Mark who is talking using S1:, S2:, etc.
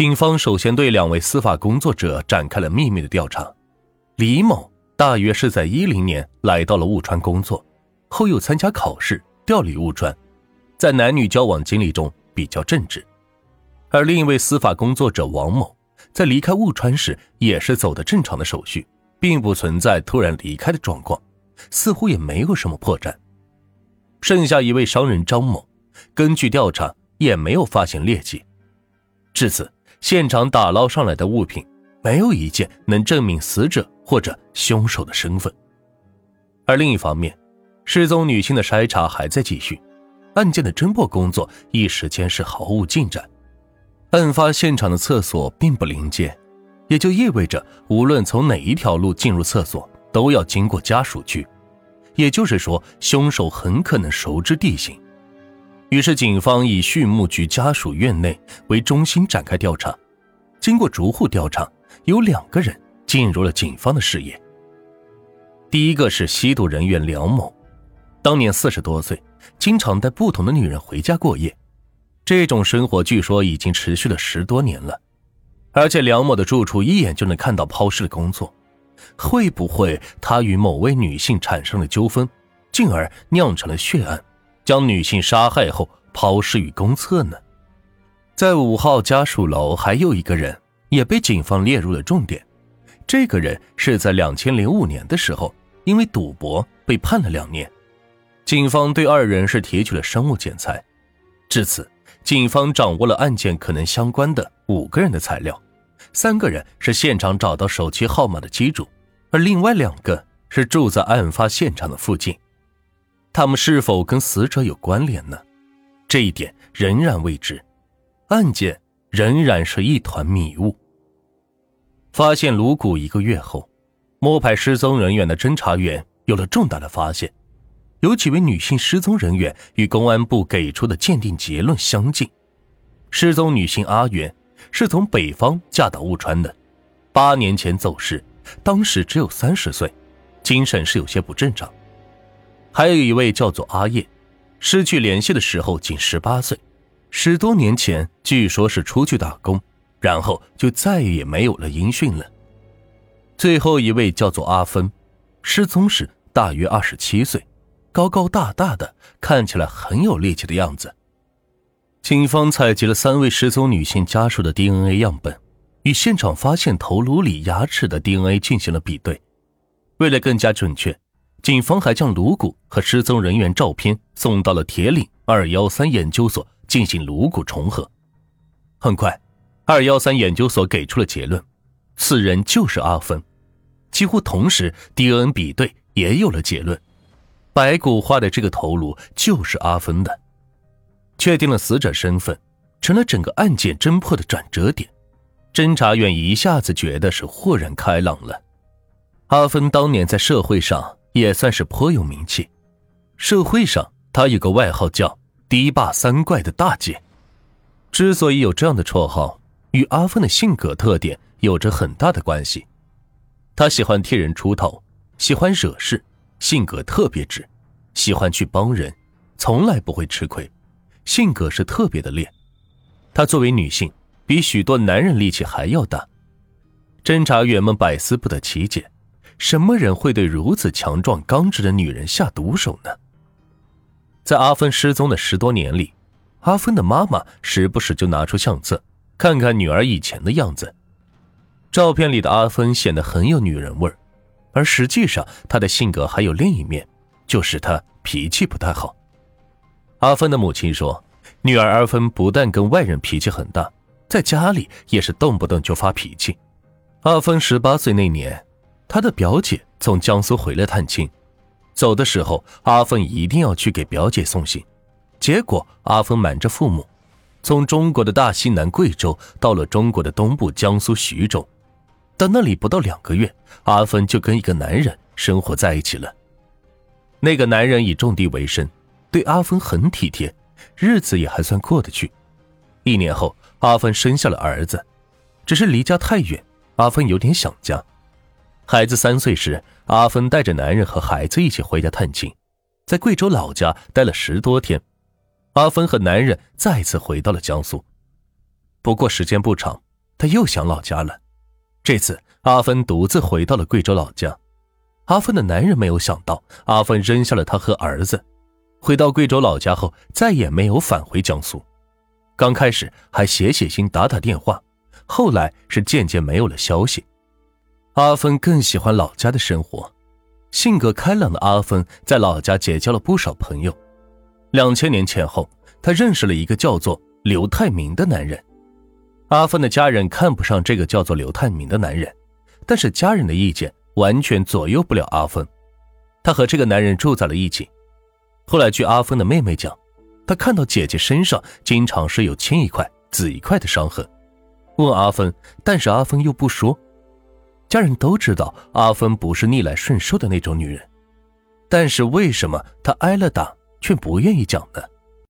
S1: 警方首先对两位司法工作者展开了秘密的调查。李某大约是在一零年来到了雾川工作，后又参加考试调离雾川，在男女交往经历中比较正直。而另一位司法工作者王某，在离开雾川时也是走的正常的手续，并不存在突然离开的状况，似乎也没有什么破绽。剩下一位商人张某，根据调查也没有发现劣迹。至此，现场打捞上来的物品没有一件能证明死者或者凶手的身份。而另一方面，失踪女性的筛查还在继续，案件的侦破工作一时间是毫无进展。案发现场的厕所并不临街，也就意味着无论从哪一条路进入厕所，都要经过家属区。也就是说，凶手很可能熟知地形。于是，警方以畜牧局家属院内为中心展开调查。经过逐户调查，有两个人进入了警方的视野。第一个是吸毒人员梁某，当年四十多岁，经常带不同的女人回家过夜。这种生活据说已经持续了十多年了，而且梁某的住处一眼就能看到抛尸的工作，会不会他与某位女性产生了纠纷，进而酿成了血案，将女性杀害后抛尸于公厕呢？在五号家属楼还有一个人也被警方列入了重点，这个人是在两千零五年的时候因为赌博被判了两年，警方对二人是提取了生物检材，至此。警方掌握了案件可能相关的五个人的材料，三个人是现场找到手机号码的机主，而另外两个是住在案发现场的附近。他们是否跟死者有关联呢？这一点仍然未知，案件仍然是一团迷雾。发现颅骨一个月后，摸排失踪人员的侦查员有了重大的发现。有几位女性失踪人员与公安部给出的鉴定结论相近。失踪女性阿元是从北方嫁到雾川的，八年前走失，当时只有三十岁，精神是有些不正常。还有一位叫做阿叶，失去联系的时候仅十八岁，十多年前据说是出去打工，然后就再也没有了音讯了。最后一位叫做阿芬，失踪时大约二十七岁。高高大大的，看起来很有力气的样子。警方采集了三位失踪女性家属的 DNA 样本，与现场发现头颅里牙齿的 DNA 进行了比对。为了更加准确，警方还将颅骨和失踪人员照片送到了铁岭二幺三研究所进行颅骨重合。很快，二幺三研究所给出了结论：此人就是阿芬。几乎同时，DNA 比对也有了结论。白骨化的这个头颅就是阿芬的，确定了死者身份，成了整个案件侦破的转折点。侦查员一下子觉得是豁然开朗了。阿芬当年在社会上也算是颇有名气，社会上他有个外号叫“堤坝三怪”的大姐。之所以有这样的绰号，与阿芬的性格特点有着很大的关系。他喜欢替人出头，喜欢惹事。性格特别直，喜欢去帮人，从来不会吃亏，性格是特别的烈。她作为女性，比许多男人力气还要大。侦查员们百思不得其解，什么人会对如此强壮刚直的女人下毒手呢？在阿芬失踪的十多年里，阿芬的妈妈时不时就拿出相册，看看女儿以前的样子。照片里的阿芬显得很有女人味儿。而实际上，她的性格还有另一面，就是她脾气不太好。阿芬的母亲说，女儿阿芬不但跟外人脾气很大，在家里也是动不动就发脾气。阿芬十八岁那年，他的表姐从江苏回来探亲，走的时候，阿芬一定要去给表姐送信。结果，阿芬瞒着父母，从中国的大西南贵州到了中国的东部江苏徐州。到那里不到两个月，阿芬就跟一个男人生活在一起了。那个男人以种地为生，对阿芬很体贴，日子也还算过得去。一年后，阿芬生下了儿子，只是离家太远，阿芬有点想家。孩子三岁时，阿芬带着男人和孩子一起回家探亲，在贵州老家待了十多天。阿芬和男人再次回到了江苏，不过时间不长，他又想老家了。这次阿芬独自回到了贵州老家。阿芬的男人没有想到，阿芬扔下了他和儿子，回到贵州老家后再也没有返回江苏。刚开始还写写信、打打电话，后来是渐渐没有了消息。阿芬更喜欢老家的生活，性格开朗的阿芬在老家结交了不少朋友。两千年前后，她认识了一个叫做刘泰明的男人。阿芬的家人看不上这个叫做刘泰明的男人，但是家人的意见完全左右不了阿芬。她和这个男人住在了一起。后来，据阿芬的妹妹讲，她看到姐姐身上经常是有青一块紫一块的伤痕，问阿芬，但是阿芬又不说。家人都知道阿芬不是逆来顺受的那种女人，但是为什么她挨了打却不愿意讲呢？